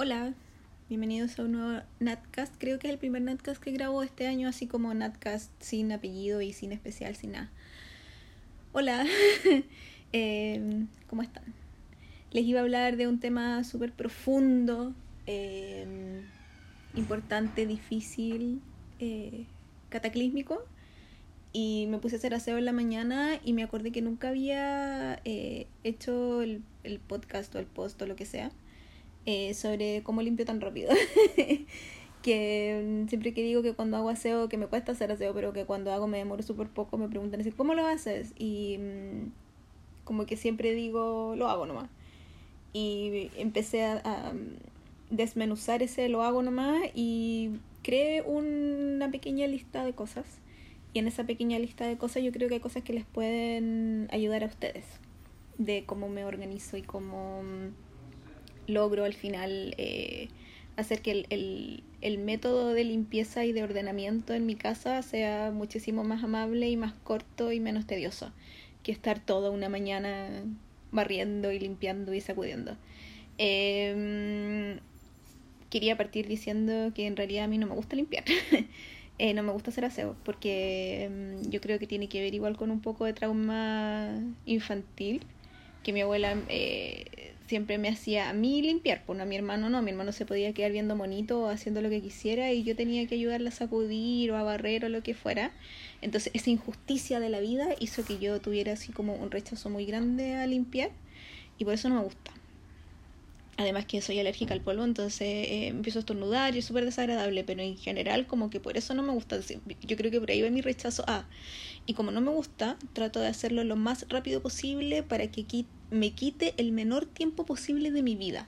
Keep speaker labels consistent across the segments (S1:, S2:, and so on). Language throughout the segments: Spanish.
S1: Hola, bienvenidos a un nuevo Natcast. Creo que es el primer Natcast que grabo este año, así como Natcast sin apellido y sin especial, sin nada. Hola, eh, ¿cómo están? Les iba a hablar de un tema súper profundo, eh, importante, difícil, eh, cataclísmico. Y me puse a hacer aseo en la mañana y me acordé que nunca había hecho el, el podcast o el post o lo que sea eh, sobre cómo limpio tan rápido. que mm, siempre que digo que cuando hago aseo, que me cuesta hacer aseo, pero que cuando hago me demoro súper poco, me preguntan así, ¿cómo lo haces? Y mm, como que siempre digo, lo hago nomás. Y empecé a, mm, desmenuzar ese lo hago nomás y creé una pequeña lista de cosas. Y en esa pequeña lista de cosas yo creo que hay cosas que les pueden ayudar a ustedes. De cómo me organizo y cómo logro al final eh, hacer que el, el, método de limpieza y de ordenamiento en mi casa sea muchísimo más amable y más corto y menos tedioso que estar toda una mañana barriendo y limpiando y sacudiendo. Em, quería partir diciendo que en realidad a mí no me gusta limpiar. Eh, no me gusta hacer aseo porque em, yo creo que tiene que ver igual con un poco de trauma infantil que mi abuela eh, siempre me hacía a mí limpiar, pues no a mi hermano no, mi hermano se podía quedar viendo monito o haciendo lo que quisiera y yo tenía que ayudarle a sacudir o a barrer o lo que fuera. Entonces esa injusticia de la vida hizo que yo tuviera así como un rechazo muy grande a limpiar y por eso no me gusta. Además que soy alérgica al polvo, entonces eh, empiezo a estornudar y es súper desagradable, pero en general como que por eso no me gusta. Yo creo que por ahí va mi rechazo a... y como no me gusta, trato de hacerlo lo más rápido posible para que me quite el menor tiempo posible de mi vida.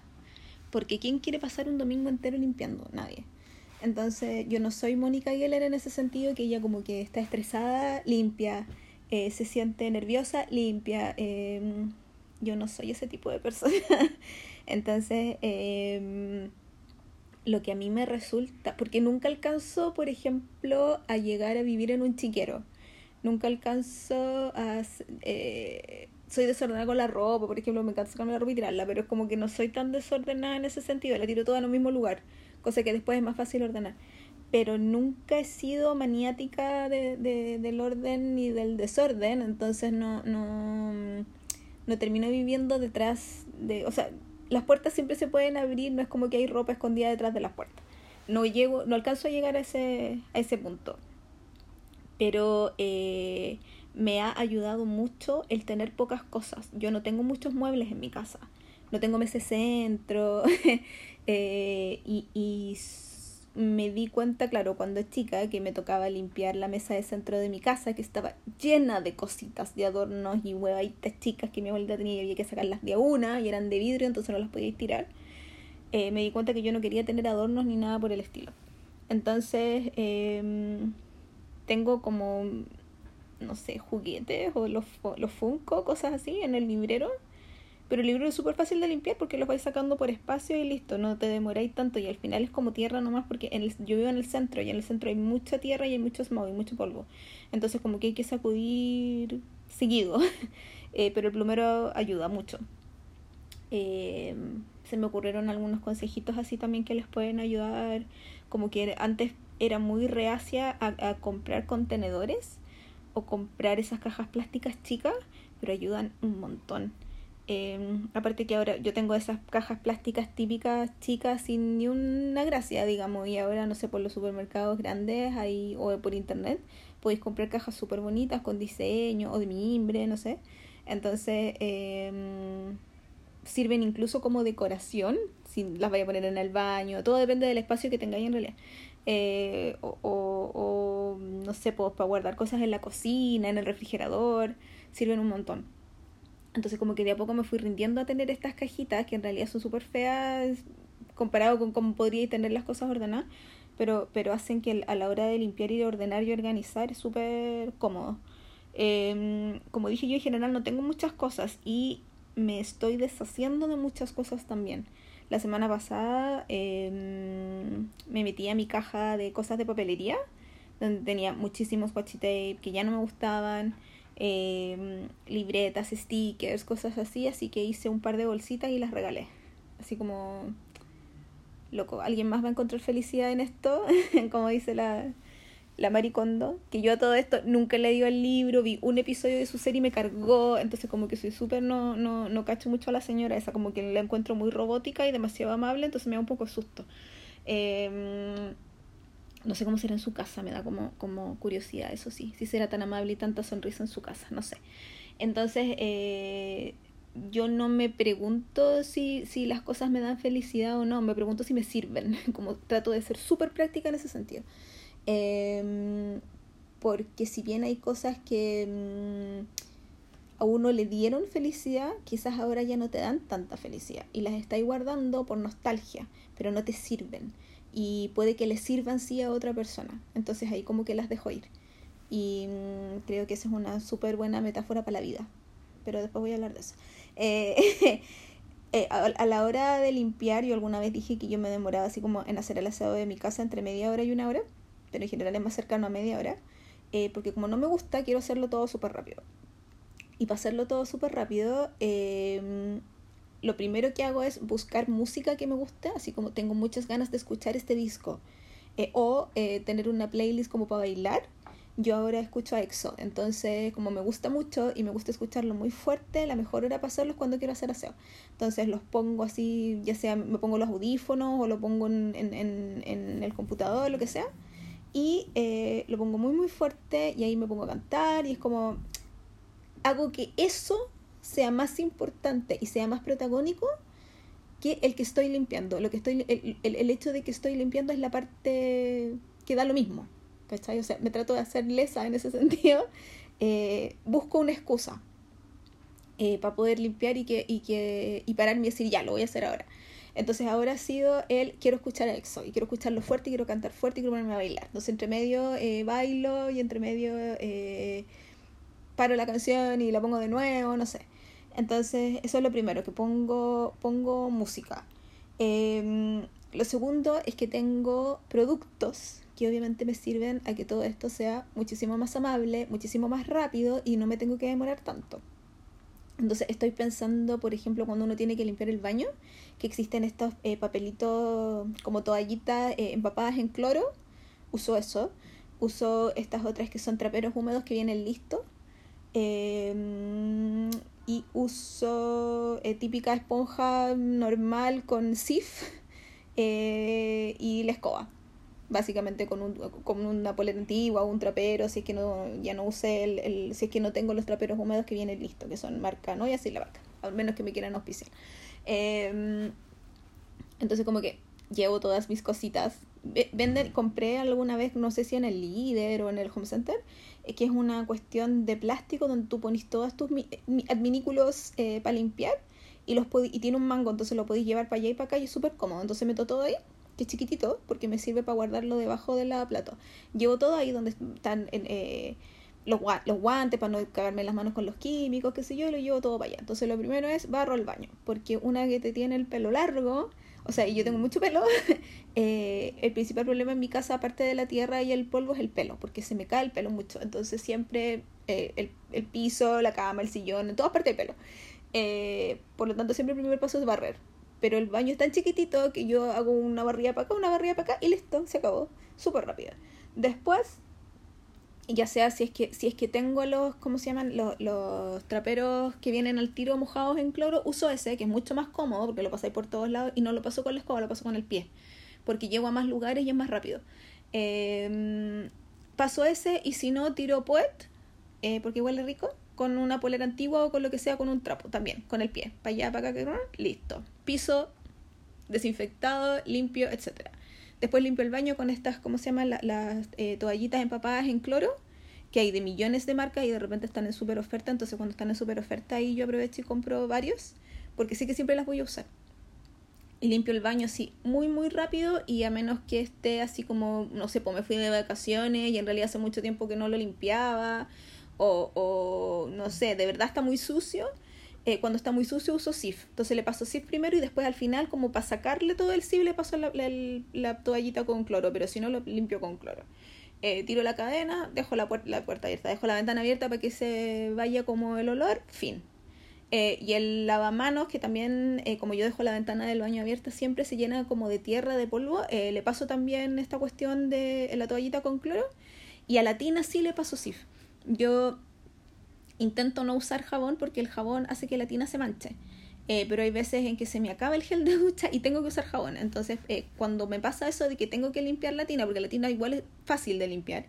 S1: Porque ¿quién quiere pasar un domingo entero limpiando? Nadie. Entonces yo no soy Mónica Geller en ese sentido, que ella como que está estresada, limpia, eh, se siente nerviosa, limpia. Em, yo no soy ese tipo de persona. Entonces, em, lo que a mí me resulta, porque nunca alcanzo, por ejemplo, a llegar a vivir en un chiquero. Nunca alcanzo a... Eh, soy desordenada con la ropa, por ejemplo, me encanta sacarme la ropa y tirarla, pero es como que no soy tan desordenada en ese sentido, la tiro toda en el mismo lugar, cosa que después es más fácil ordenar. Pero nunca he sido maniática de, de, del orden ni del desorden, entonces no, no, no termino viviendo detrás de, o sea, las puertas siempre se pueden abrir, no es como que hay ropa escondida detrás de las puertas. No llego, no alcanzo a llegar a ese, a ese punto. Pero eh, me ha ayudado mucho el tener pocas cosas. Yo no tengo muchos muebles en mi casa. No tengo meses centro. eh, y, me di cuenta, claro, cuando chica, que me tocaba limpiar la mesa de centro de mi casa, que estaba llena de cositas, de adornos y huevaditas chicas que mi abuelita tenía y había que sacarlas de una y eran de vidrio, entonces no las podía tirar. Eh, me di cuenta que yo no quería tener adornos ni nada por el estilo. Entonces, em, tengo como, no sé, juguetes o los, los Funko, cosas así, en el librero pero el libro es súper fácil de limpiar porque los vais sacando por espacio y listo, no te demoráis tanto y al final es como tierra nomás porque en yo vivo en el centro y en el centro hay mucha tierra y hay mucho smog y mucho polvo. Entonces como que hay que sacudir seguido, eh, pero el plumero ayuda mucho. Eh, se me ocurrieron algunos consejitos así también que les pueden ayudar, como que antes era muy reacia a comprar contenedores o comprar esas cajas plásticas chicas, pero ayudan un montón. Em, aparte que ahora yo tengo esas cajas plásticas típicas chicas sin ni una gracia, digamos, y ahora no sé, por los supermercados grandes ahí, o por internet podéis comprar cajas súper bonitas con diseño o de mimbre, no sé. Entonces em, sirven incluso como decoración, si las vais a poner en el baño, todo depende del espacio que tengáis en realidad. Eh, o, o, no sé, pues, para guardar cosas en la cocina, en el refrigerador, sirven un montón. Entonces como que de a poco me fui rindiendo a tener estas cajitas que en realidad son súper feas comparado con cómo podría tener las cosas ordenadas, pero, pero hacen que a la hora de limpiar y de ordenar y organizar es súper cómodo. Em, como dije yo en general no tengo muchas cosas y me estoy deshaciendo de muchas cosas también. La semana pasada em, me metí a mi caja de cosas de papelería, donde tenía muchísimos washi tape que ya no me gustaban eh, libretas, stickers, cosas así, así que hice un par de bolsitas y las regalé. Así como loco, alguien más va a encontrar felicidad en esto, como dice la, la Maricondo, que yo a todo esto nunca he leído el libro, vi un episodio de su serie y me cargó, entonces como que soy súper, no, no, no cacho mucho a la señora esa, como que la encuentro muy robótica y demasiado amable, entonces me da un poco de susto. Em, no sé cómo será en su casa, me da como, como curiosidad, eso sí, si será tan amable y tanta sonrisa en su casa, no sé. Entonces, eh, yo no me pregunto si, si las cosas me dan felicidad o no, me pregunto si me sirven, como trato de ser súper práctica en ese sentido. Em, porque si bien hay cosas que mm, a uno le dieron felicidad, quizás ahora ya no te dan tanta felicidad y las estáis guardando por nostalgia, pero no te sirven y puede que le sirvan sí a otra persona, entonces ahí como que las dejo ir. Y mm, creo que esa es una súper buena metáfora para la vida, pero después voy a hablar de eso. Eh, eh, a, la hora de limpiar, yo alguna vez dije que yo me demoraba así como en hacer el aseo de mi casa entre media hora y una hora, pero en general es más cercano a media hora, eh, porque como no me gusta, quiero hacerlo todo súper rápido. Y para hacerlo todo súper rápido, em, lo primero que hago es buscar música que me guste, así como tengo muchas ganas de escuchar este disco, o tener una playlist como para bailar yo ahora escucho a EXO. Entonces, como me gusta mucho y me gusta escucharlo muy fuerte, la mejor hora para hacerlo es cuando quiero hacer aseo. Entonces los pongo así, ya sea me pongo los audífonos o lo pongo en, en, en, el computador, lo que sea. Y eh, lo pongo muy, muy fuerte y ahí me pongo a cantar y es como, hago que eso sea más importante y sea más protagónico que el que estoy limpiando. Lo que estoy, el, el, hecho de que estoy limpiando es la parte que da lo mismo. ¿cachai? O sea, me trato de hacer lesa en ese sentido. Eh, busco una excusa eh, para poder limpiar y, que, y, que, y pararme y decir, ya, lo voy a hacer ahora. Entonces ahora ha sido el quiero escuchar EXO y quiero escucharlo fuerte y quiero cantar fuerte y quiero ponerme a bailar. Entonces entre medio eh, bailo y entre medio paro la canción y la pongo de nuevo, no sé. Entonces eso es lo primero, que pongo, pongo música. Em, lo segundo es que tengo productos que obviamente me sirven a que todo esto sea muchísimo más amable, muchísimo más rápido y no me tengo que demorar tanto. Entonces estoy pensando, por ejemplo, cuando uno tiene que limpiar el baño, que existen estos eh, papelitos como toallitas eh, empapadas en cloro. Uso eso. Uso estas otras que son traperos húmedos que vienen listos. Em, y uso eh, típica esponja normal con sif y la escoba básicamente con, un, con una polera antigua o un trapero, si es que no, ya no use el, el, si es que no tengo los traperos húmedos que vienen listos, que son marca, no y así la marca, al menos que me quieran auspiciar. Em, entonces como que llevo todas mis cositas. Venden, compré alguna vez, no sé si en el líder o en el home center, eh, que es una cuestión de plástico donde tú pones todos tus adminículos eh, para limpiar y los y tiene un mango, entonces lo podéis llevar para allá y para acá y es súper cómodo. Entonces meto todo ahí chiquitito, porque me sirve para guardarlo debajo de la plato. Llevo todo ahí donde están eh, los, guantes para no cagarme las manos con los químicos, qué sé yo, y lo llevo todo para allá. Entonces lo primero es barro el baño, porque una que te tiene el pelo largo, o sea, y yo tengo mucho pelo, eh, el principal problema en mi casa, aparte de la tierra y el polvo, es el pelo, porque se me cae el pelo mucho. Entonces siempre eh, el, piso, la cama, el sillón, en todas partes del pelo. por lo tanto, siempre el primer paso es barrer pero el baño es tan chiquitito que yo hago una barrilla para acá, una barrilla para acá y listo, se acabó. Súper rápido. Después, ya sea si es que, si es que tengo los, ¿cómo se llaman? Los, los traperos que vienen al tiro mojados en cloro, uso ese, que es mucho más cómodo porque lo pasáis por todos lados y no lo paso con la escoba, lo paso con el pie. Porque llego a más lugares y es más rápido. Eh, paso ese y si no, tiro poet, eh, porque huele rico con una polera antigua o con lo que sea, con un trapo también, con el pie. Para allá, para acá, listo. Piso desinfectado, limpio, etc. Después limpio el baño con estas, ¿cómo se llaman? las eh, toallitas empapadas en cloro, que hay de millones de marcas y de repente están en super oferta. Entonces cuando están en super oferta ahí yo aprovecho y compro varios, porque sé que siempre las voy a usar. Y limpio el baño así muy muy rápido y a menos que esté así como, no sé, pues me fui de vacaciones y en realidad hace mucho tiempo que no lo limpiaba o, no sé, de verdad está muy sucio, eh, cuando está muy sucio uso SIF. Entonces le paso SIF primero y después al final, como para sacarle todo el SIF, le paso la, toallita con cloro, pero si no lo limpio con cloro. Eh, tiro la cadena, dejo la, puerta, la abierta, dejo la ventana abierta para que se vaya como el olor, fin. Eh, y el lavamanos, que también, como yo dejo la ventana del baño abierta, siempre se llena como de tierra, de polvo. Le paso también esta cuestión de la toallita con cloro. Y a la tina sí le paso SIF. Yo intento no usar jabón porque el jabón hace que la tina se manche. pero hay veces en que se me acaba el gel de ducha y tengo que usar jabón. Entonces, cuando me pasa eso de que tengo que limpiar la tina, porque la tina igual es fácil de limpiar,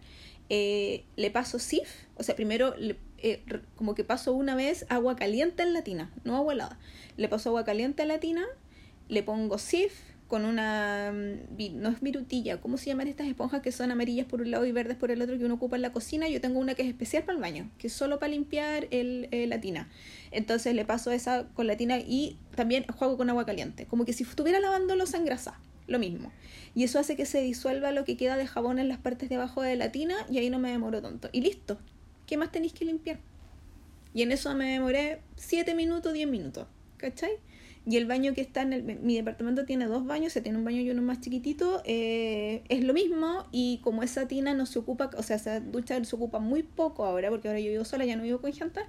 S1: le paso SIF. O sea, primero le, eh, como que paso una vez agua caliente en la tina, no agua helada. Le paso agua caliente en la tina, le pongo sif con una, mm, no es virutilla, ¿cómo se llaman estas esponjas que son amarillas por un lado y verdes por el otro que uno ocupa en la cocina? Yo tengo una que es especial para el baño, que es solo para limpiar el, eh, la tina. Entonces le paso esa con la tina y también juego con agua caliente, como que si estuviera lavando los engrasa, lo mismo. Y eso hace que se disuelva lo que queda de jabón en las partes de abajo de la tina y ahí no me demoro tanto. Y listo, ¿qué más tenéis que limpiar? Y en eso me demoré 7 minutos, 10 minutos, ¿cachai? Y el baño que está en el, mi departamento tiene dos baños, se tiene un baño y uno más chiquitito, eh, es lo mismo y como esa tina no se ocupa, o sea, esa ducha se ocupa muy poco ahora, porque ahora yo vivo sola, ya no vivo con gente,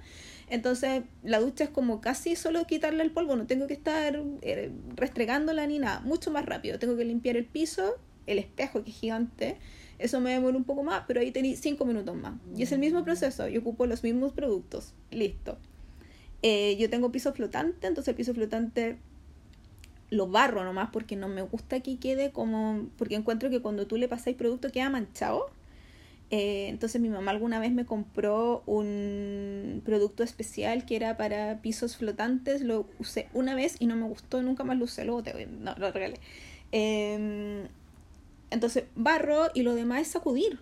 S1: entonces la ducha es como casi solo quitarle el polvo, no tengo que estar eh, restregándola ni nada, mucho más rápido, tengo que limpiar el piso, el espejo que es gigante, eso me demora un poco más, pero ahí tenéis 5 minutos más. Y es el mismo proceso, yo ocupo los mismos productos. Listo. Eh, yo tengo piso flotante, entonces el piso flotante lo barro nomás porque no me gusta que quede como... Porque encuentro que cuando tú le pasáis producto queda manchado. Eh, entonces mi mamá alguna vez me compró un producto especial que era para pisos flotantes. Lo usé una vez y no me gustó, nunca más lo usé, luego te no, lo regalé. Eh, entonces barro y lo demás es sacudir.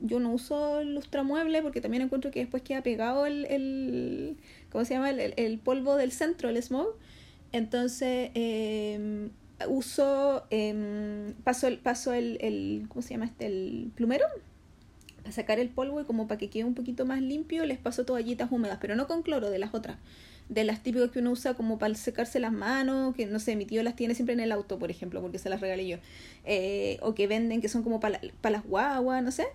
S1: Yo no uso lustramueble porque también encuentro que después queda pegado el ¿cómo se llama? El, el, polvo del centro, el smog. Entonces em, uso, eh, paso, el, paso el, el, ¿cómo se llama este? El plumero para sacar el polvo y como para que quede un poquito más limpio les paso toallitas húmedas, pero no con cloro, de las otras de las típicas que uno usa como para secarse las manos, que no sé, mi tío las tiene siempre en el auto, por ejemplo, porque se las regalé yo, eh, o que venden que son como para las guaguas, no sé.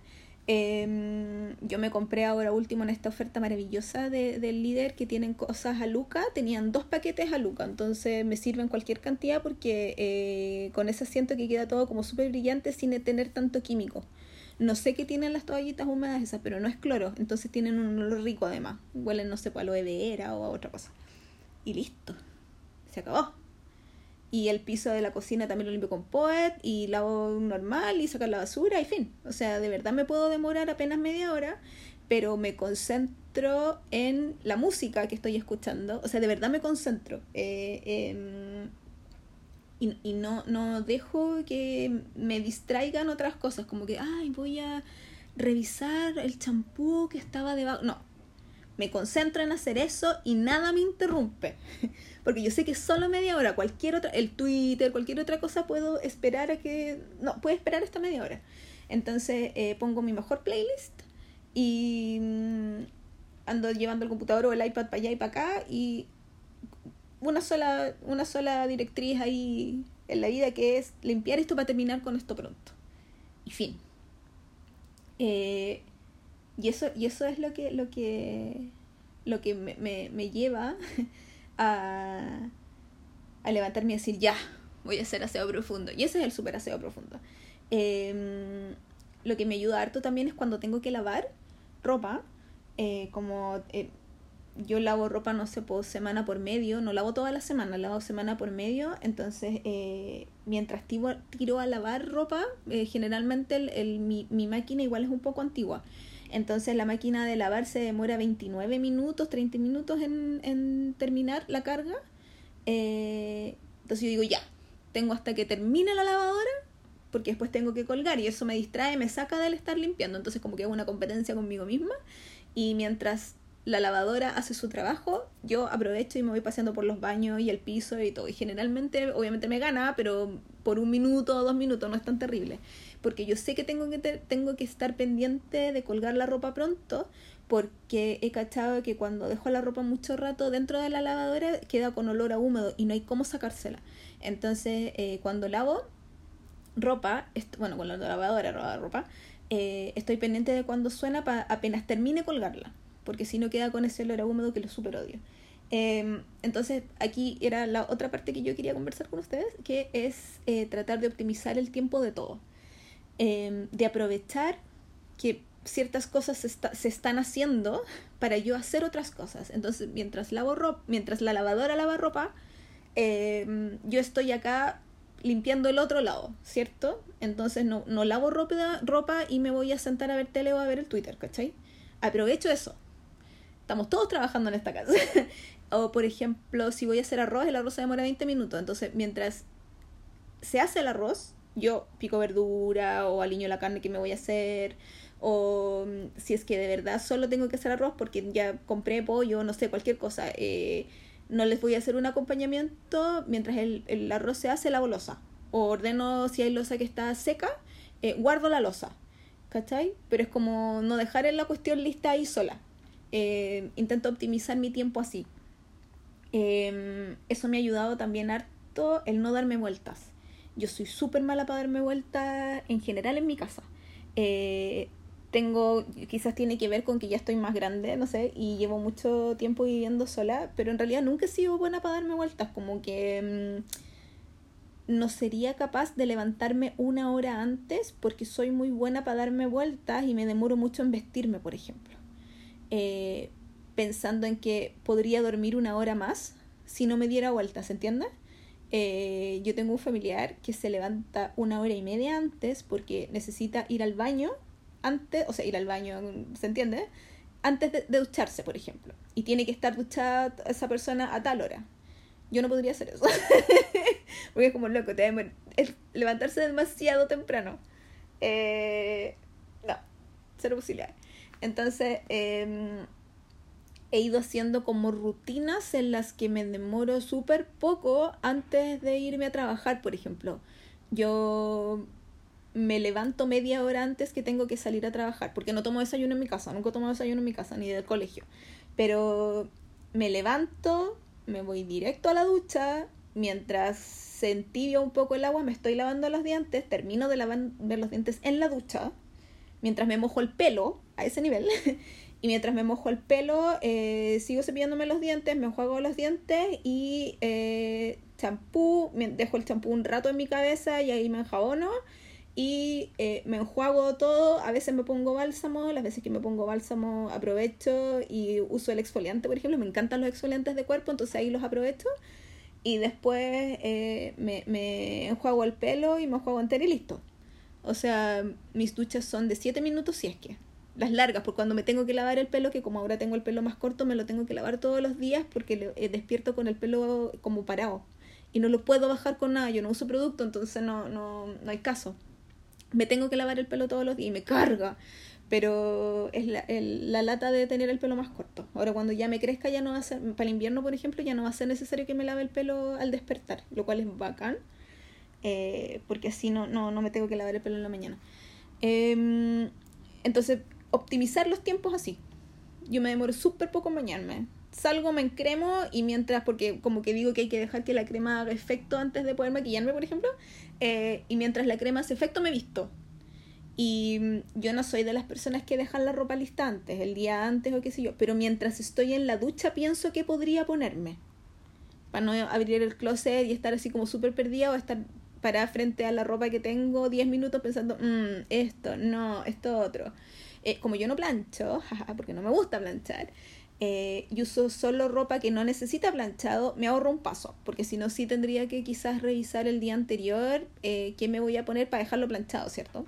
S1: Em, yo me compré ahora último en esta oferta maravillosa de, del líder que tienen cosas a Luca, tenían dos paquetes a Luca, entonces me sirven cualquier cantidad porque eh, con ese asiento que queda todo como súper brillante sin tener tanto químico. No sé qué tienen las toallitas húmedas esas, pero no es cloro. Entonces tienen un olor rico además. Huelen, no sé, a aloe vera o a otra cosa. Y listo. Se acabó. Y el piso de la cocina también lo limpio con Poet y lavo normal y sacar la basura y fin. O sea, de verdad me puedo demorar apenas media hora, pero me concentro en la música que estoy escuchando. O sea, de verdad me concentro. Eh, y, y no, no dejo que me distraigan otras cosas, como que, ay, voy a revisar el champú que estaba debajo. No, me concentro en hacer eso y nada me interrumpe. Porque yo sé que solo media hora, cualquier otra, el Twitter, cualquier otra cosa puedo esperar a que... No, puedo esperar esta media hora. Entonces eh, pongo mi mejor playlist y mm, ando llevando el computador o el iPad para allá y para acá y una sola, una sola directriz ahí en la vida que es limpiar esto para terminar con esto pronto. Y fin. Eh, y eso, y eso es lo que, lo que, lo que me, me, lleva a, a levantarme y decir, ya, voy a hacer aseo profundo. Y ese es el super aseo profundo. Em, lo que me ayuda harto también es cuando tengo que lavar ropa, eh, como eh, yo lavo ropa, no sé, por semana por medio, no lavo toda la semana, lavo semana por medio, entonces eh, mientras tiro, tiro, a lavar ropa, eh, generalmente el, mi, mi, máquina igual es un poco antigua, entonces la máquina de lavar se demora 29 minutos, 30 minutos en, en terminar la carga, eh, entonces yo digo ya, tengo hasta que termine la lavadora porque después tengo que colgar y eso me distrae, me saca del estar limpiando, entonces como que hago una competencia conmigo misma. Y mientras la lavadora hace su trabajo, yo aprovecho y me voy paseando por los baños y el piso y todo. Y generalmente, obviamente me gana, pero por un minuto o dos minutos no es tan terrible. Porque yo sé que tengo que, tengo que estar pendiente de colgar la ropa pronto, porque he cachado que cuando dejo la ropa mucho rato dentro de la lavadora queda con olor a húmedo y no hay cómo sacársela. Entonces, eh, cuando lavo ropa, bueno, con la lavadora, ropa, eh, estoy pendiente de cuando suena para apenas termine colgarla porque si no queda con ese olor húmedo que lo super odio. Em, entonces, aquí era la otra parte que yo quería conversar con ustedes, que es eh, tratar de optimizar el tiempo de todo. Em, de aprovechar que ciertas cosas se, se, están haciendo para yo hacer otras cosas. Entonces, mientras lavo ropa, mientras la lavadora lava ropa, em, yo estoy acá limpiando el otro lado, ¿cierto? Entonces no, no lavo ropa, ropa y me voy a sentar a ver tele o a ver el Twitter, ¿cachai? Aprovecho eso. Estamos todos trabajando en esta casa. o por ejemplo, si voy a hacer arroz, el arroz se demora 20 minutos. Entonces, mientras se hace el arroz, yo pico verdura o aliño la carne que me voy a hacer o mm, si es que de verdad solo tengo que hacer arroz porque ya compré pollo, no sé, cualquier cosa, eh, no les voy a hacer un acompañamiento mientras el, el arroz se hace la losa. O ordeno si hay losa que está seca, eh, guardo la losa. ¿Cachai? Pero es como no dejar en la cuestión lista ahí sola. Eh, intento optimizar mi tiempo así. Em, eso me ha ayudado también harto el no darme vueltas. Yo soy súper mala para darme vueltas en general en mi casa. Eh, tengo, quizás tiene que ver con que ya estoy más grande, no sé, y llevo mucho tiempo viviendo sola, pero en realidad nunca he sido buena para darme vueltas, como que mm, no sería capaz de levantarme una hora antes porque soy muy buena para darme vueltas y me demoro mucho en vestirme, por ejemplo. Eh, pensando en que podría dormir una hora más si no me diera vueltas, ¿entiendes? Eh, yo tengo un familiar que se levanta una hora y media antes porque necesita ir al baño antes, o sea, ir al baño, ¿se entiende? Antes de, ducharse, por ejemplo. Y tiene que estar duchada esa persona a tal hora. Yo no podría hacer eso. Porque es como loco, te levantarse demasiado temprano. Eh, no, cero. Entonces, em, he ido haciendo como rutinas en las que me demoro súper poco antes de irme a trabajar, por ejemplo. Yo me levanto media hora antes que tengo que salir a trabajar, porque no tomo desayuno en mi casa, nunca tomo desayuno en mi casa ni del colegio. Pero me levanto, me voy directo a la ducha, mientras se un poco el agua, me estoy lavando los dientes, termino de lavar los dientes en la ducha, mientras me mojo el pelo a ese nivel. y mientras me mojo el pelo, eh, sigo cepillándome los dientes, me enjuago los dientes y eh, champú, dejo el champú un rato en mi cabeza y ahí me enjabono y eh, me enjuago todo, a veces me pongo bálsamo, las veces que me pongo bálsamo aprovecho y uso el exfoliante, por ejemplo, me encantan los exfoliantes de cuerpo, entonces ahí los aprovecho y después eh, me, me, enjuago el pelo y me enjuago entero y listo. O sea, mis duchas son de 7 minutos si es que. Las largas, porque cuando me tengo que lavar el pelo, que como ahora tengo el pelo más corto, me lo tengo que lavar todos los días porque eh, despierto con el pelo como parado. Y no lo puedo bajar con nada, yo no uso producto, entonces no, no, no hay caso me tengo que lavar el pelo todos los días y me carga. Pero es la, la, lata de tener el pelo más corto. Ahora cuando ya me crezca ya no va a ser, para el invierno por ejemplo, ya no va a ser necesario que me lave el pelo al despertar, lo cual es bacán, eh, porque así no, no, no me tengo que lavar el pelo en la mañana. Em, entonces, optimizar los tiempos así. Yo me demoro súper poco en bañarme salgo, me encremo y mientras, porque como que digo que hay que dejar que la crema haga efecto antes de poder maquillarme, por ejemplo, eh, y mientras la crema hace efecto me visto. Y mm, yo no soy de las personas que dejan la ropa lista antes, el día antes o qué sé yo, pero mientras estoy en la ducha pienso que podría ponerme. Para no abrir el closet y estar así como súper perdida o estar parada frente a la ropa que tengo 10 minutos pensando, mmm, esto, no, esto otro. Eh, como yo no plancho, porque no me gusta planchar, eh, y uso solo ropa que no necesita planchado, me ahorro un paso, porque si no, sí tendría que quizás revisar el día anterior eh, qué me voy a poner para dejarlo planchado, ¿cierto?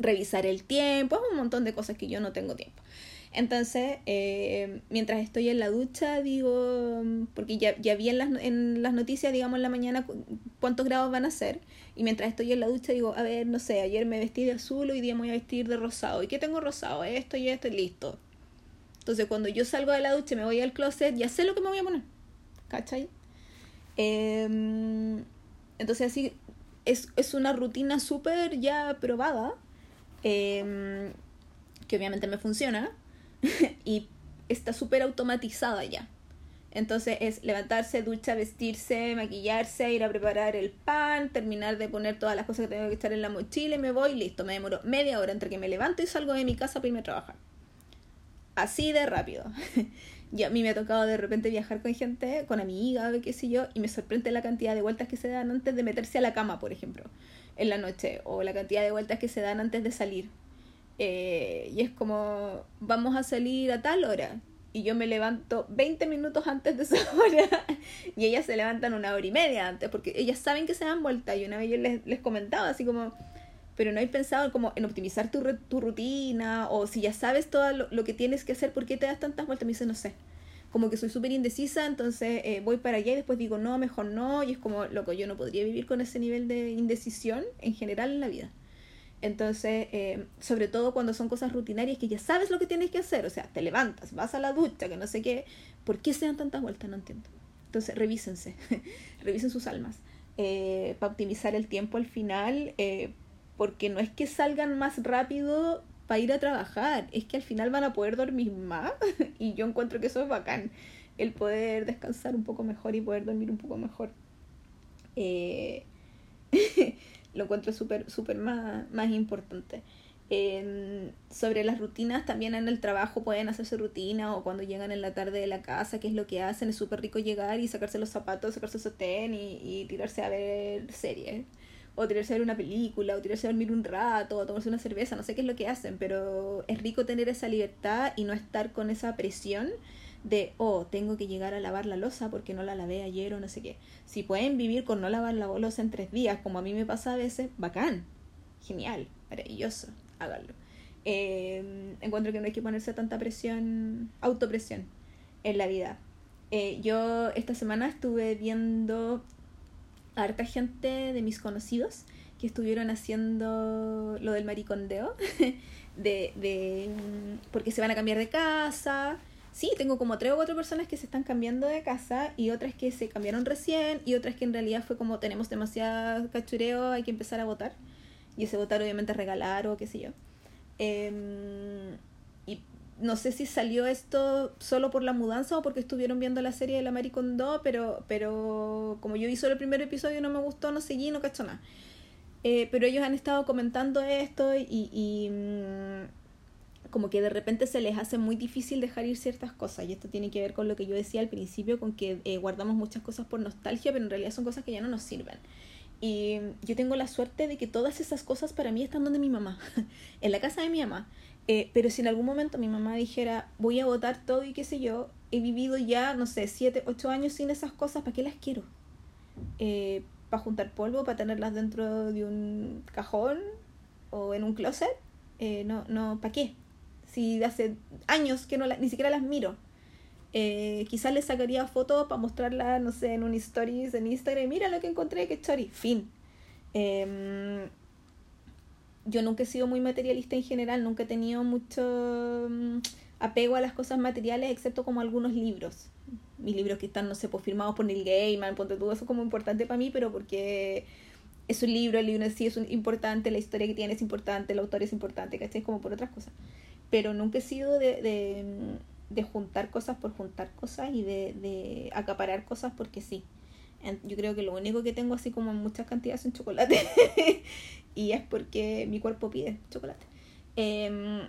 S1: Revisar el tiempo, es un montón de cosas que yo no tengo tiempo. Entonces, eh, mientras estoy en la ducha, digo, porque ya, ya vi en las, en las noticias, digamos, en la mañana cuántos grados van a ser, y mientras estoy en la ducha digo, a ver, no sé, ayer me vestí de azul, hoy día me voy a vestir de rosado, ¿y qué tengo rosado? Esto y esto, listo entonces cuando yo salgo de la ducha me voy al closet, ya sé lo que me voy a poner. ¿Cachai? Em, entonces así es, es una rutina súper ya probada, em, que obviamente me funciona, y está súper automatizada ya. Entonces es levantarse, ducha, vestirse, maquillarse, ir a preparar el pan, terminar de poner todas las cosas que tengo que echar en la mochila y me voy, listo. Me demoro media hora entre que me levanto y salgo de mi casa para irme a trabajar así de rápido. Y a mí me ha tocado de repente viajar con gente, con amigas, qué sé yo, y me sorprende la cantidad de vueltas que se dan antes de meterse a la cama, por ejemplo, en la noche, o la cantidad de vueltas que se dan antes de salir. Eh, y es como, vamos a salir a tal hora. Y yo me levanto 20 minutos antes de esa hora. y ellas se levantan una hora y media antes, porque ellas saben que se dan vueltas. Y una vez yo les, les comentaba así como, pero no hay pensado como en optimizar tu, tu rutina o si ya sabes todo lo, que tienes que hacer, ¿por qué te das tantas vueltas? Me dice, no sé. Como que soy súper indecisa, entonces eh, voy para allá y después digo, no, mejor no. Y es como, loco, yo no podría vivir con ese nivel de indecisión en general en la vida. Entonces, eh, sobre todo cuando son cosas rutinarias que ya sabes lo que tienes que hacer, o sea, te levantas, vas a la ducha, que no sé qué, ¿por qué se dan tantas vueltas? No entiendo. Entonces, revísense, revisen sus almas. Eh, para optimizar el tiempo al final, porque no es que salgan más rápido para ir a trabajar, es que al final van a poder dormir más y yo encuentro que eso es bacán, el poder descansar un poco mejor y poder dormir un poco mejor. Eh, lo encuentro súper, súper más, más importante. sobre las rutinas, también en el trabajo pueden hacerse rutina o cuando llegan en la tarde de la casa, que es lo que hacen, es súper rico llegar y sacarse los zapatos, sacarse su sostén y, y tirarse a ver series o tirarse a ver una película, o tirarse a dormir un rato, o tomarse una cerveza, no sé qué es lo que hacen, pero es rico tener esa libertad y no estar con esa presión de, oh, tengo que llegar a lavar la losa porque no la lavé ayer o no sé qué. Si pueden vivir con no lavar la losa en tres días, como a mí me pasa a veces, bacán, genial, maravilloso, háganlo. Eh, encuentro que no hay que ponerse tanta presión, autopresión en la vida. Eh, yo esta semana estuve viendo harta gente de mis conocidos que estuvieron haciendo lo del maricondeo, de, de, porque se van a cambiar de casa. Sí, tengo como tres o cuatro personas que se están cambiando de casa y otras que se cambiaron recién y otras que en realidad fue como tenemos demasiado cachureo, hay que empezar a votar. Y ese votar obviamente regalar o qué sé yo. Eh, no sé si salió esto solo por la mudanza o porque estuvieron viendo la serie de la Maricondo, pero, pero como yo vi solo el primer episodio y no me gustó, no seguí, no cacho nada. Eh, pero ellos han estado comentando esto y, y mm, como que de repente se les hace muy difícil dejar ir ciertas cosas. Y esto tiene que ver con lo que yo decía al principio, con que eh, guardamos muchas cosas por nostalgia, pero en realidad son cosas que ya no nos sirven. Y yo tengo la suerte de que todas esas cosas para mí están donde mi mamá, en la casa de mi mamá. Eh, pero si en algún momento mi mamá dijera, voy a votar todo y qué sé yo, he vivido ya, no sé, siete, ocho años sin esas cosas, ¿para qué las quiero? Eh, ¿Para juntar polvo? ¿Para tenerlas dentro de un cajón? ¿O en un closet? Eh, no, no, ¿para qué? Si hace años que no ni siquiera las miro. quizás les sacaría fotos para mostrarlas, no sé, en un stories en Instagram. Mira lo que encontré, que story. Fin. Em, yo nunca he sido muy materialista en general, nunca he tenido mucho mm, apego a las cosas materiales, excepto como algunos libros. Mis libros que están, no sé, pues firmados por Neil Gaiman, ponte todo eso como importante para mí, pero porque es un libro, el libro en sí es importante, la historia que tiene es importante, el autor es importante, ¿cachai? Como por otras cosas. Pero nunca he sido de, de, de juntar cosas por juntar cosas y de, de acaparar cosas porque sí. Yo creo que lo único que tengo así como en muchas cantidades son chocolate. y es porque mi cuerpo pide chocolate. Em,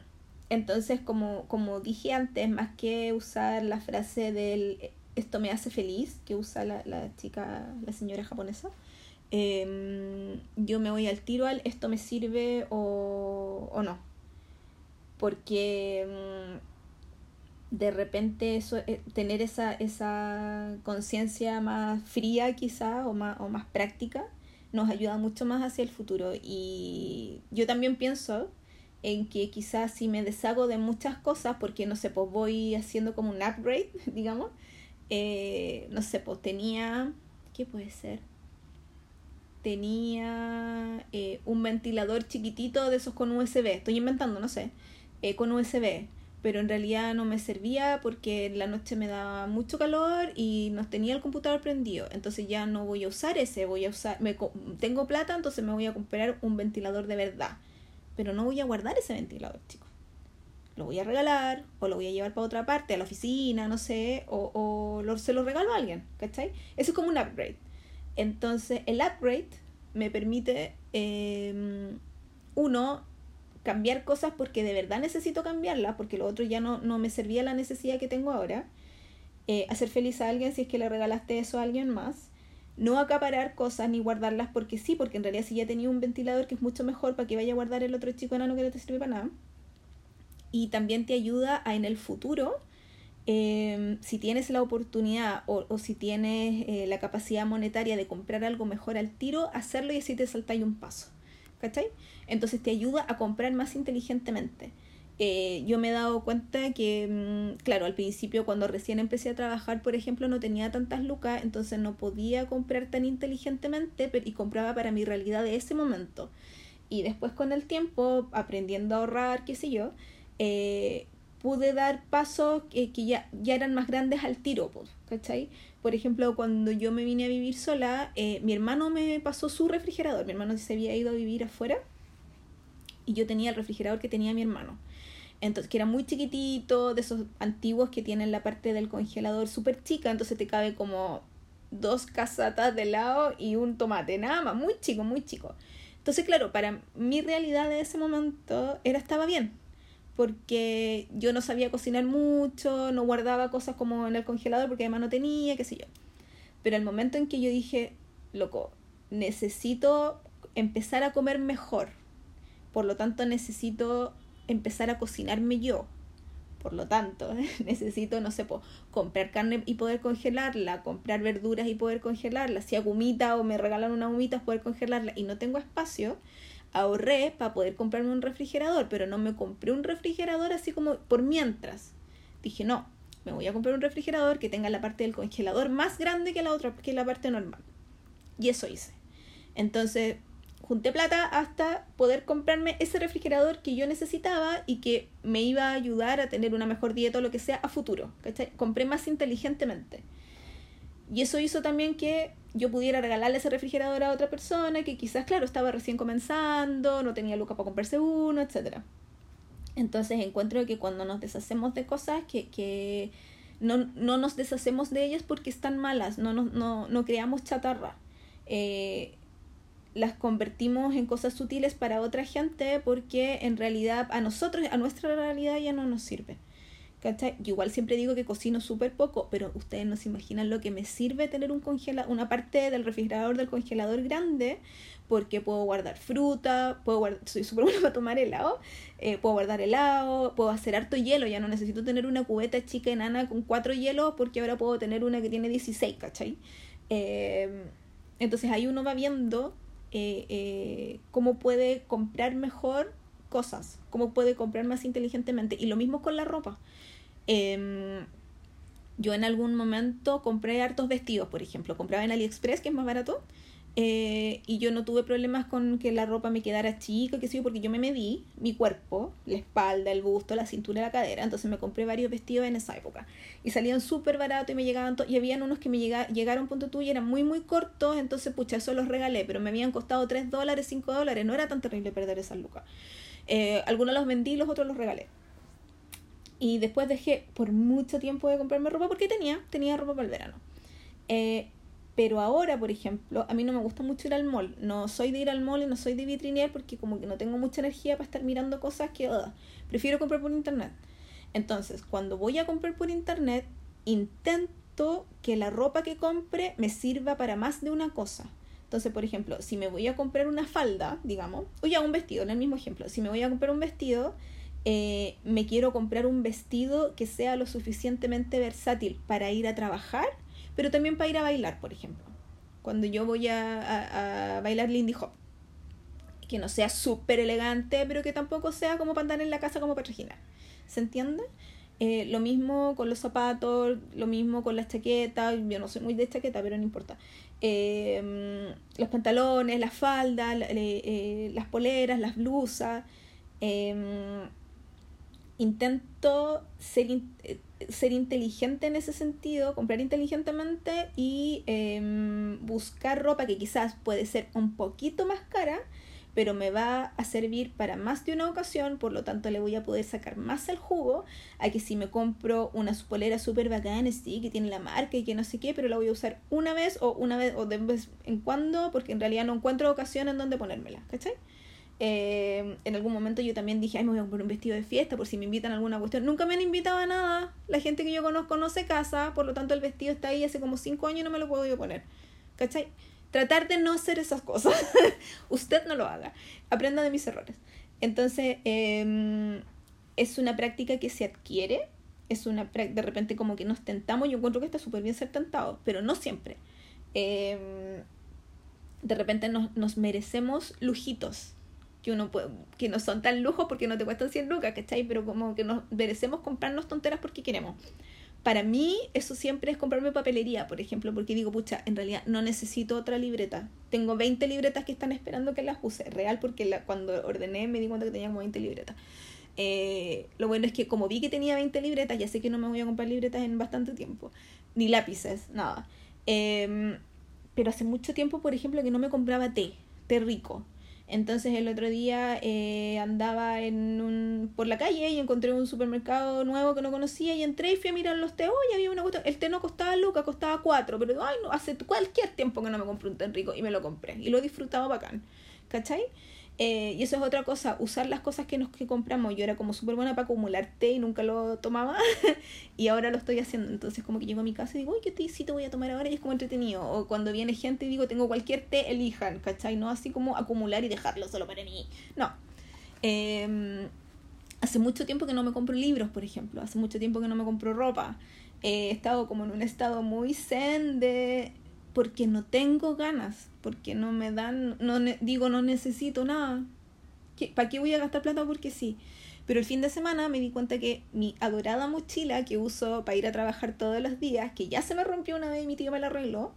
S1: entonces, como, como dije antes, más que usar la frase del esto me hace feliz, que usa la, la chica, la señora japonesa, em, yo me voy al tiro al esto me sirve o, o no. Porque em, de repente eso, eh, tener esa, esa conciencia más fría quizá o más, o más práctica nos ayuda mucho más hacia el futuro. Y yo también pienso en que quizás si me deshago de muchas cosas, porque no sé, pues voy haciendo como un upgrade, digamos, eh, no sé, pues tenía, ¿qué puede ser? Tenía eh, un ventilador chiquitito de esos con USB, estoy inventando, no sé, con USB pero en realidad no me servía porque en la noche me daba mucho calor y no tenía el computador prendido. Entonces ya no voy a usar ese, voy a usar, tengo plata, entonces me voy a comprar un ventilador de verdad. Pero no voy a guardar ese ventilador, chicos. Lo voy a regalar o lo voy a llevar para otra parte, a la oficina, no sé, o, o se lo regalo a alguien, ¿cachai? Eso es como un upgrade. Entonces el upgrade me permite, eh, uno, cambiar cosas porque de verdad necesito cambiarlas, porque lo otro ya no, no me servía la necesidad que tengo ahora. eh, hacer feliz a alguien si es que le regalaste eso a alguien más. No acaparar cosas ni guardarlas porque sí, porque en realidad si ya tenía un ventilador que es mucho mejor para que vaya a guardar el otro chico enano que no te sirve para nada. Y también te ayuda a en el futuro, em, si tienes la oportunidad o, o si tienes eh, la capacidad monetaria de comprar algo mejor al tiro, hacerlo y así te saltáis un paso. ¿Cachai? Entonces te ayuda a comprar más inteligentemente. Eh, yo me he dado cuenta que, mm, claro, al principio cuando recién empecé a trabajar, por ejemplo, no tenía tantas lucas, entonces no podía comprar tan inteligentemente y compraba para mi realidad de ese momento. Y después con el tiempo, aprendiendo a ahorrar, qué sé yo, eh, pude dar pasos que, que ya, eran más grandes al tiro, ¿cachai? Por ejemplo, cuando yo me vine a vivir sola, eh, mi hermano me pasó su refrigerador, mi hermano se había ido a vivir afuera y yo tenía el refrigerador que tenía mi hermano. Entonces, que era muy chiquitito, de esos antiguos que tienen la parte del congelador súper chica, entonces te cabe como dos casatas de helado y un tomate, nada más, muy chico, muy chico. Entonces, claro, para mi realidad de ese momento era estaba bien, porque yo no sabía cocinar mucho, no guardaba cosas como en el congelador porque además no tenía, qué sé yo. Pero el momento en que yo dije, loco, necesito empezar a comer mejor, por lo tanto necesito empezar a cocinarme yo. Por lo tanto, necesito, no sé, comprar carne y poder congelarla, comprar verduras y poder congelarla. Si hago o me regalan una humita, poder congelarla y no tengo espacio, ahorré para poder comprarme un refrigerador, pero no me compré un refrigerador así como por mientras. Dije, no, me voy a comprar un refrigerador que tenga la parte del congelador más grande que la otra, que la parte normal. Y eso hice. Entonces, junté plata hasta poder comprarme ese refrigerador que yo necesitaba y que me iba a ayudar a tener una mejor dieta o lo que sea a futuro. Compré más inteligentemente. Y eso hizo también que yo pudiera regalarle ese refrigerador a otra persona que quizás, claro, estaba recién comenzando, no tenía lucas para comprarse uno, etc. Entonces encuentro que cuando nos deshacemos de cosas que, que no, no nos deshacemos de ellas porque están malas, no, no, no, no creamos chatarra. Eh, las convertimos en cosas sutiles para otra gente porque en realidad a nosotros, a nuestra realidad ya no nos sirve. ¿Cachai? Yo igual siempre digo que cocino súper poco, pero ustedes no se imaginan lo que me sirve tener un congela una parte del refrigerador del congelador grande, porque puedo guardar fruta, puedo guardar, soy súper buena para tomar helado, eh, puedo guardar helado, puedo hacer harto hielo, ya no necesito tener una cubeta chica enana con cuatro hielos, porque ahora puedo tener una que tiene 16, ¿cachai? Eh, entonces ahí uno va viendo eh, eh, cómo puede comprar mejor cosas, cómo puede comprar más inteligentemente. Y lo mismo con la ropa. Em, yo en algún momento compré hartos vestidos, por ejemplo, compraba en AliExpress, que es más barato, eh, y yo no tuve problemas con que la ropa me quedara chica, que sé yo, porque yo me medí mi cuerpo, la espalda, el busto, la cintura la cadera. Entonces me compré varios vestidos en esa época. Y salían súper baratos y me llegaban. Y habían unos que me llegaron, punto tú, y eran muy, muy cortos. Entonces, pucha, eso los regalé. Pero me habían costado 3 dólares, 5 dólares. No era tan terrible perder esas lucas. Eh, algunos los vendí, los otros los regalé. Y después dejé por mucho tiempo de comprarme ropa porque tenía, tenía ropa para el verano. Eh, pero ahora, por ejemplo, a mí no me gusta mucho ir al mall. No soy de ir al mall y no soy de vitrinear porque como que no tengo mucha energía para estar mirando cosas que... prefiero comprar por internet. Entonces, cuando voy a comprar por internet, intento que la ropa que compre me sirva para más de una cosa. Entonces, por ejemplo, si me voy a comprar una falda, digamos, o ya un vestido, en el mismo ejemplo, si me voy a comprar un vestido, eh, me quiero comprar un vestido que sea lo suficientemente versátil para ir a trabajar pero también para ir a bailar, por ejemplo. Cuando yo voy a, a, bailar Lindy Hop. Que no sea súper elegante, pero que tampoco sea como para andar en la casa como para reginar. ¿Se entiende? Eh, lo mismo con los zapatos, lo mismo con las chaquetas. Yo no soy muy de chaqueta, pero no importa. Eh, los pantalones, las faldas, eh, las poleras, las blusas. intento ser, ser inteligente en ese sentido, comprar inteligentemente y em, buscar ropa que quizás puede ser un poquito más cara, pero me va a servir para más de una ocasión, por lo tanto le voy a poder sacar más el jugo a que si me compro una polera súper bacana, sí, que tiene la marca y que no sé qué, pero la voy a usar una vez o una vez o de vez en cuando, porque en realidad no encuentro ocasión en donde ponérmela, ¿cachai? Eh, en algún momento yo también dije, ay, me voy a comprar un vestido de fiesta por si me invitan a alguna cuestión. Nunca me han invitado a nada. La gente que yo conozco no se casa, por lo tanto el vestido está ahí hace como cinco años y no me lo puedo yo poner. ¿Cachai? Tratar de no hacer esas cosas. Usted no lo haga. Aprenda de mis errores. Entonces, em, es una práctica que se adquiere. Es una de repente como que nos tentamos. Yo encuentro que está súper bien ser tentado, pero no siempre. Em, de repente nos, nos merecemos lujitos que no son tan lujos porque no te cuestan 100 lucas, ¿cachai? Pero como que nos merecemos comprarnos tonteras porque queremos. Para mí, eso siempre es comprarme papelería, por ejemplo, porque digo, pucha, en realidad no necesito otra libreta. Tengo 20 libretas que están esperando que las use. Real, porque la, cuando ordené me di cuenta que tenía como 20 libretas. Eh, lo bueno es que como vi que tenía 20 libretas, ya sé que no me voy a comprar libretas en bastante tiempo. Ni lápices, nada. Em, pero hace mucho tiempo, por ejemplo, que no me compraba té, té rico. Entonces el otro día eh, andaba en un, por la calle y encontré un supermercado nuevo que no conocía y entré y fui a mirar los té. y había una cuestión. El té no costaba lucas, costaba cuatro, pero ay, no, hace cualquier tiempo que no me compré un rico y me lo compré y lo disfrutaba bacán. ¿Cachai? Eh, y eso es otra cosa, usar las cosas que nos que compramos. Yo era como súper buena para acumular té y nunca lo tomaba. y ahora lo estoy haciendo. Entonces como que llego a mi casa y digo, uy, ¿qué té sí te voy a tomar ahora? Y es como entretenido. O cuando viene gente y digo, tengo cualquier té, elijan, ¿cachai? No así como acumular y dejarlo solo para mí. No. Em, hace mucho tiempo que no me compro libros, por ejemplo. Hace mucho tiempo que no me compro ropa. he estado como en un estado muy zen de porque no tengo ganas, porque no me dan, no digo no necesito nada. ¿Para qué voy a gastar plata? Porque sí. Pero el fin de semana me di cuenta que mi adorada mochila que uso para ir a trabajar todos los días, que ya se me rompió una vez y mi tío me la arregló,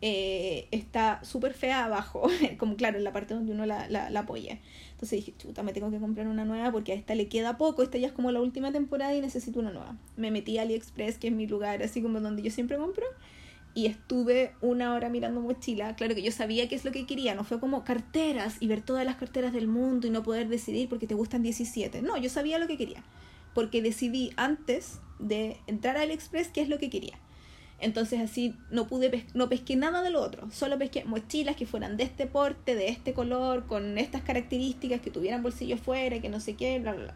S1: eh, está súper fea abajo, como claro, en la parte donde uno la, la, la, apoya. Entonces dije, chuta, me tengo que comprar una nueva porque a esta le queda poco, esta ya es como la última temporada y necesito una nueva. Me metí a AliExpress, que es mi lugar así como donde yo siempre compro, y estuve una hora mirando mochila. Claro que yo sabía qué es lo que quería, no fue como carteras y ver todas las carteras del mundo y no poder decidir porque te gustan 17. No, yo sabía lo que quería, porque decidí antes de entrar al Express qué es lo que quería. Entonces así no pude no pesqué nada de lo otro, solo pesqué mochilas que fueran de este porte, de este color, con estas características, que tuvieran bolsillo fuera, que no sé qué, bla, bla, bla.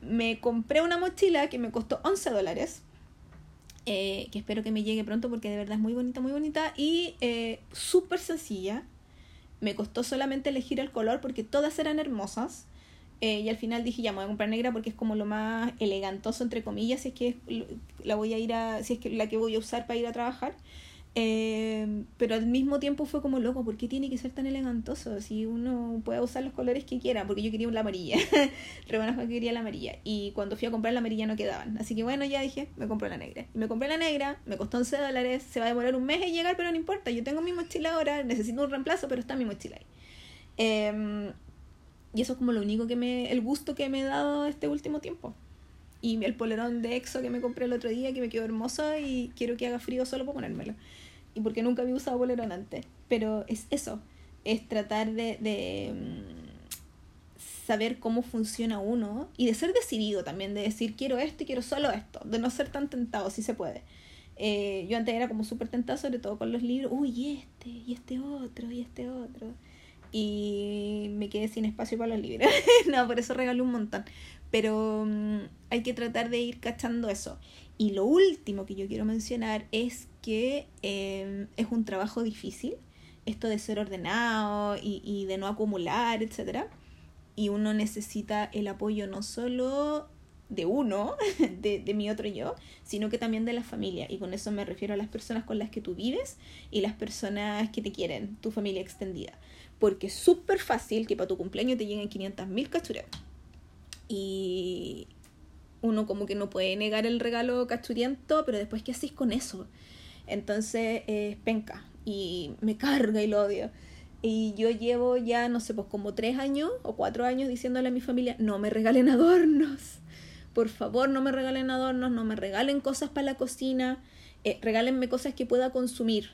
S1: Me compré una mochila que me costó 11 dólares eh, que espero que me llegue pronto porque de verdad es muy bonita, muy bonita y eh, súper sencilla. Me costó solamente elegir el color porque todas eran hermosas. Eh, y al final dije, ya me voy a comprar negra porque es como lo más elegantoso, entre comillas, si es que la voy a ir a, si es que la que voy a usar para ir a trabajar. Eh, pero al mismo tiempo fue como loco, ¿por qué tiene que ser tan elegantoso? Si uno puede usar los colores que quiera, porque yo quería la amarilla. Reconozco que quería la amarilla. Y cuando fui a comprar la amarilla no quedaban. Así que bueno, ya dije, me compré la negra. Y me compré la negra, me costó 11 dólares, se va a demorar un mes en llegar, pero no importa. Yo tengo mi mochila ahora, necesito un reemplazo, pero está mi mochila ahí. Em, y eso es como lo único que me. el gusto que me he dado este último tiempo. Y el polerón de EXO que me compré el otro día, que me quedó hermoso y quiero que haga frío solo para ponérmelo y porque nunca había usado bolerón antes. Pero es eso, es tratar de, de mm, saber cómo funciona uno y de ser decidido también, de decir quiero esto y quiero solo esto, de no ser tan tentado si se puede. Eh, yo antes era como súper tentado, sobre todo con los libros, uy, este, y este otro, y este otro. Y me quedé sin espacio para los libros. no, por eso regalé un montón. Pero mm, hay que tratar de ir cachando eso. Y lo último que yo quiero mencionar es que em, es un trabajo difícil, esto de ser ordenado y, de no acumular, etc. Y uno necesita el apoyo no solo de uno, de, de mi otro yo, sino que también de la familia. Y con eso me refiero a las personas con las que tú vives y las personas que te quieren, tu familia extendida. Porque es súper fácil que para tu cumpleaños te lleguen 500.000 cachureos. Y, uno como que no puede negar el regalo cachuriento, pero después, ¿qué haces con eso? Entonces, es penca y me carga y lo odio. Y yo llevo ya, no sé, pues como tres años o cuatro años diciéndole a mi familia, no me regalen adornos. Por favor, no me regalen adornos, no me regalen cosas para la cocina, eh, regálenme cosas que pueda consumir.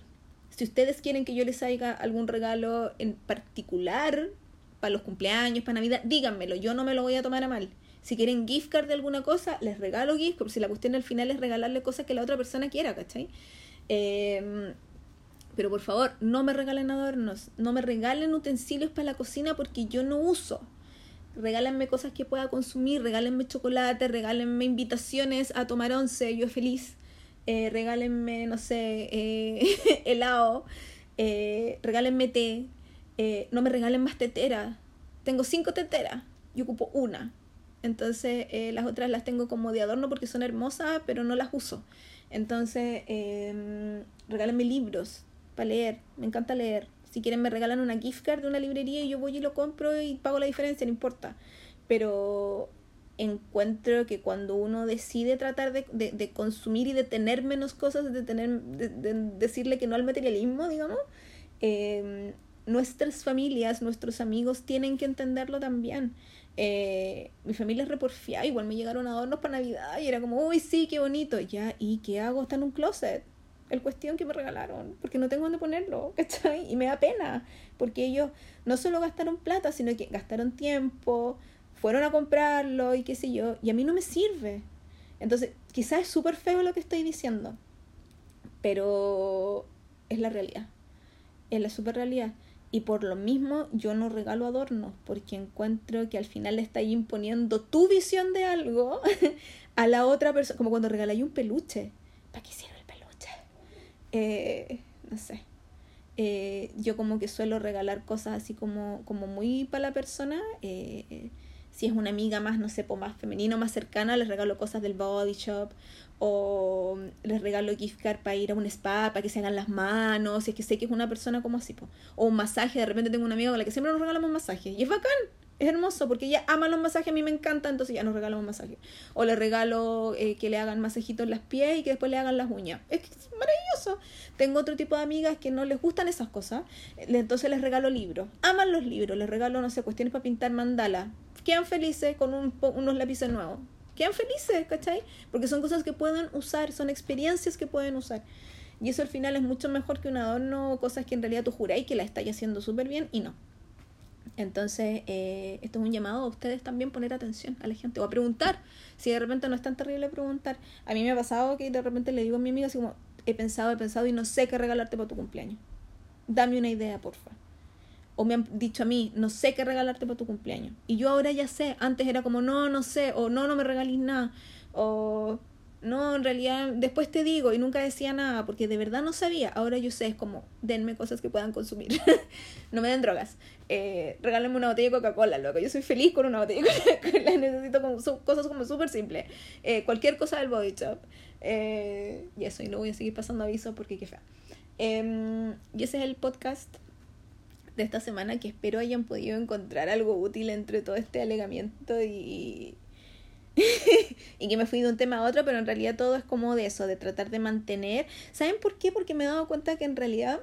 S1: Si ustedes quieren que yo les haga algún regalo en particular, para los cumpleaños, para Navidad, díganmelo, yo no me lo voy a tomar a mal. Si quieren gift card de alguna cosa, les regalo gift, si la cuestión al final es regalarle cosas que la otra persona quiera, ¿cachai? Em, Pero por favor, no me regalen adornos, no me regalen utensilios para la cocina porque yo no uso. Regálenme cosas que pueda consumir, regálenme chocolate, regálenme invitaciones a tomar once, yo feliz. Eh, regálenme, no sé, eh, helado, eh, regálenme té, eh, no me regalen más teteras. Tengo cinco teteras, yo ocupo una. Entonces eh, las otras las tengo como de adorno porque son hermosas, pero no las uso. Entonces, eh, regálenme libros para leer. Me encanta leer. Si quieren me regalan una gift card de una librería y yo voy y lo compro y pago la diferencia, no importa. Pero encuentro que cuando uno decide tratar de, de, de consumir y de tener menos cosas, de, tener, de, de decirle que no al materialismo, digamos, eh, nuestras familias, nuestros amigos tienen que entenderlo también. Eh, mi familia es reporfiada, igual me llegaron adornos para Navidad y era como, uy, sí, qué bonito. Ya, ¿y qué hago? Está en un closet. El cuestión que me regalaron, porque no tengo dónde ponerlo, ¿cachai? Y me da pena, porque ellos no solo gastaron plata, sino que gastaron tiempo, fueron a comprarlo y qué sé yo, y a mí no me sirve. Entonces, quizás es súper feo lo que estoy diciendo, pero es la realidad, es la super realidad. Y por lo mismo yo no regalo adornos, porque encuentro que al final le estás imponiendo tu visión de algo a la otra persona, como cuando regaláis un peluche. ¿Para qué sirve el peluche? Eh, no sé. Eh, yo como que suelo regalar cosas así como, como muy para la persona. Eh, si es una amiga más, no sé, pues más femenina, más cercana, les regalo cosas del body shop o les regalo gift card para ir a un spa, para que se hagan las manos, si es que sé que es una persona como así, po. o un masaje, de repente tengo una amiga con la que siempre nos regalamos masajes, y es bacán, es hermoso, porque ella ama los masajes, a mí me encanta, entonces ya nos regalamos masajes, o le regalo eh, que le hagan masajitos en las pies y que después le hagan las uñas, es, que es maravilloso, tengo otro tipo de amigas que no les gustan esas cosas, entonces les regalo libros, aman los libros, les regalo, no sé, cuestiones para pintar mandala, quedan felices con un, unos lápices nuevos, quedan felices, ¿cachai? Porque son cosas que pueden usar, son experiencias que pueden usar. Y eso al final es mucho mejor que un adorno cosas que en realidad tú juráis que la estáis haciendo súper bien y no. Entonces, eh, esto es un llamado a ustedes también poner atención a la gente o a preguntar. Si de repente no es tan terrible preguntar. A mí me ha pasado que de repente le digo a mi amiga así como, he pensado, he pensado y no sé qué regalarte para tu cumpleaños. Dame una idea, porfa o me han dicho a mí, no sé qué regalarte para tu cumpleaños. Y yo ahora ya sé, antes era como, no, no sé, o no, no me regalís nada, o no, en realidad después te digo y nunca decía nada porque de verdad no sabía. Ahora yo sé, es como, denme cosas que puedan consumir. no me den drogas. Eh, regálenme una botella de Coca-Cola, loco. Yo soy feliz con una botella de Coca-Cola. Necesito como, cosas como súper simples. Eh, cualquier cosa del body shop. Eh, y eso, y no voy a seguir pasando avisos porque qué fea. Em, y ese es el podcast de esta semana que espero hayan podido encontrar algo útil entre todo este alegamiento y, y que me fui de un tema a otro, pero en realidad todo es como de eso, de tratar de mantener. ¿Saben por qué? Porque me he dado cuenta que en realidad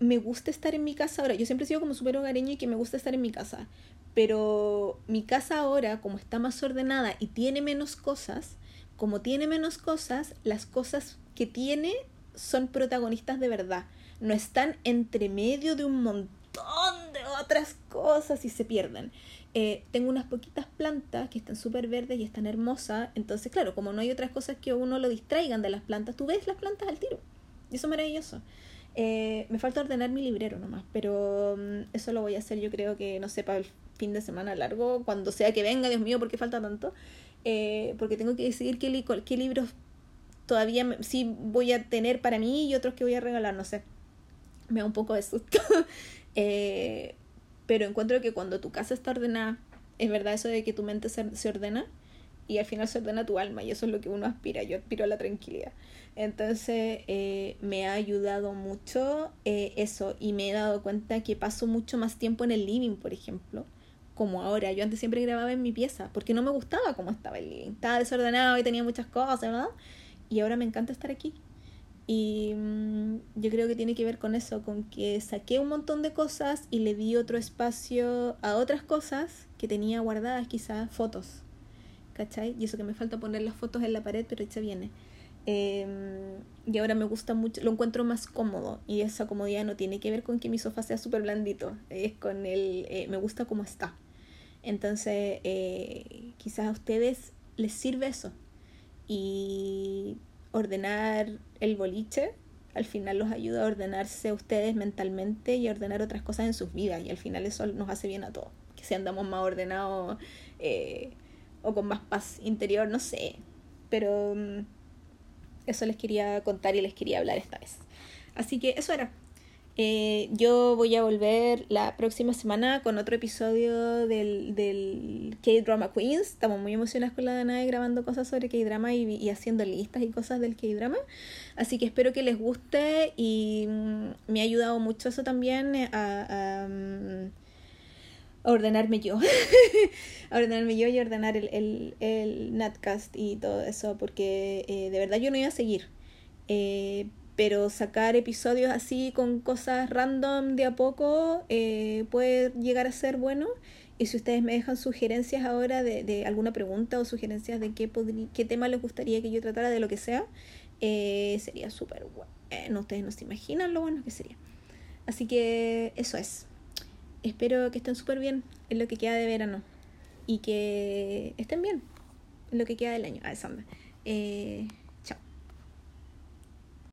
S1: me gusta estar en mi casa ahora. Yo siempre he sido como súper hogareña y que me gusta estar en mi casa. Pero mi casa ahora, como está más ordenada y tiene menos cosas, como tiene menos cosas, las cosas que tiene son protagonistas de verdad no están entre medio de un montón de otras cosas y se pierden. Eh, tengo unas poquitas plantas que están súper verdes y están hermosas, entonces claro, como no hay otras cosas que uno lo distraigan de las plantas, tú ves las plantas al tiro. Y eso es maravilloso. Eh, me falta ordenar mi librero nomás, pero um, eso lo voy a hacer yo creo que, no sé, para el fin de semana largo, cuando sea que venga, Dios mío, porque falta tanto, eh, porque tengo que decidir qué, qué libros todavía sí voy a tener para mí y otros que voy a regalar, no sé me da un poco de susto. eh, pero encuentro que cuando tu casa está ordenada, es verdad eso de que tu mente se, se, ordena y al final se ordena tu alma y eso es lo que uno aspira. Yo aspiro a la tranquilidad. Entonces eh, me ha ayudado mucho eh, eso y me he dado cuenta que paso mucho más tiempo en el living, por ejemplo. Como ahora, yo antes siempre grababa en mi pieza porque no me gustaba cómo estaba el living. Estaba desordenado y tenía muchas cosas, ¿verdad? Y ahora me encanta estar aquí y mmm, yo creo que tiene que ver con eso, con que saqué un montón de cosas y le di otro espacio a otras cosas que tenía guardadas, quizás fotos. ¿Cachai? Y eso que me falta poner las fotos en la pared, pero ya viene. Eh, y ahora me gusta mucho, lo encuentro más cómodo. Y esa comodidad no tiene que ver con que mi sofá sea súper blandito, es con el. Eh, me gusta cómo está. Entonces, eh, quizás a ustedes les sirve eso. Y ordenar el boliche al final los ayuda a ordenarse a ustedes mentalmente y a ordenar otras cosas en sus vidas y al final eso nos hace bien a todos. Que si andamos más ordenados eh, o con más paz interior, no sé. Pero mm, eso les quería contar y les quería hablar esta vez. Así que eso era. Eh, yo voy a volver la próxima semana con otro episodio del, del K-Drama Queens. Estamos muy emocionadas con la Danae grabando cosas sobre K-Drama y, y, haciendo listas y cosas del K-Drama. Así que espero que les guste y mm, me ha ayudado mucho eso también a, a, mm, a ordenarme yo. a ordenarme yo y ordenar el, el, el Natcast y todo eso porque eh, de verdad yo no iba a seguir. Eh, pero sacar episodios así con cosas random de a poco eh, puede llegar a ser bueno. Y si ustedes me dejan sugerencias ahora de, de alguna pregunta o sugerencias de qué, qué tema les gustaría que yo tratara, de lo que sea, eh, sería súper bueno. Ustedes no se imaginan lo bueno que sería. Así que eso es. Espero que estén súper bien en lo que queda de verano. Y que estén bien en lo que queda del año. Ah. Eh,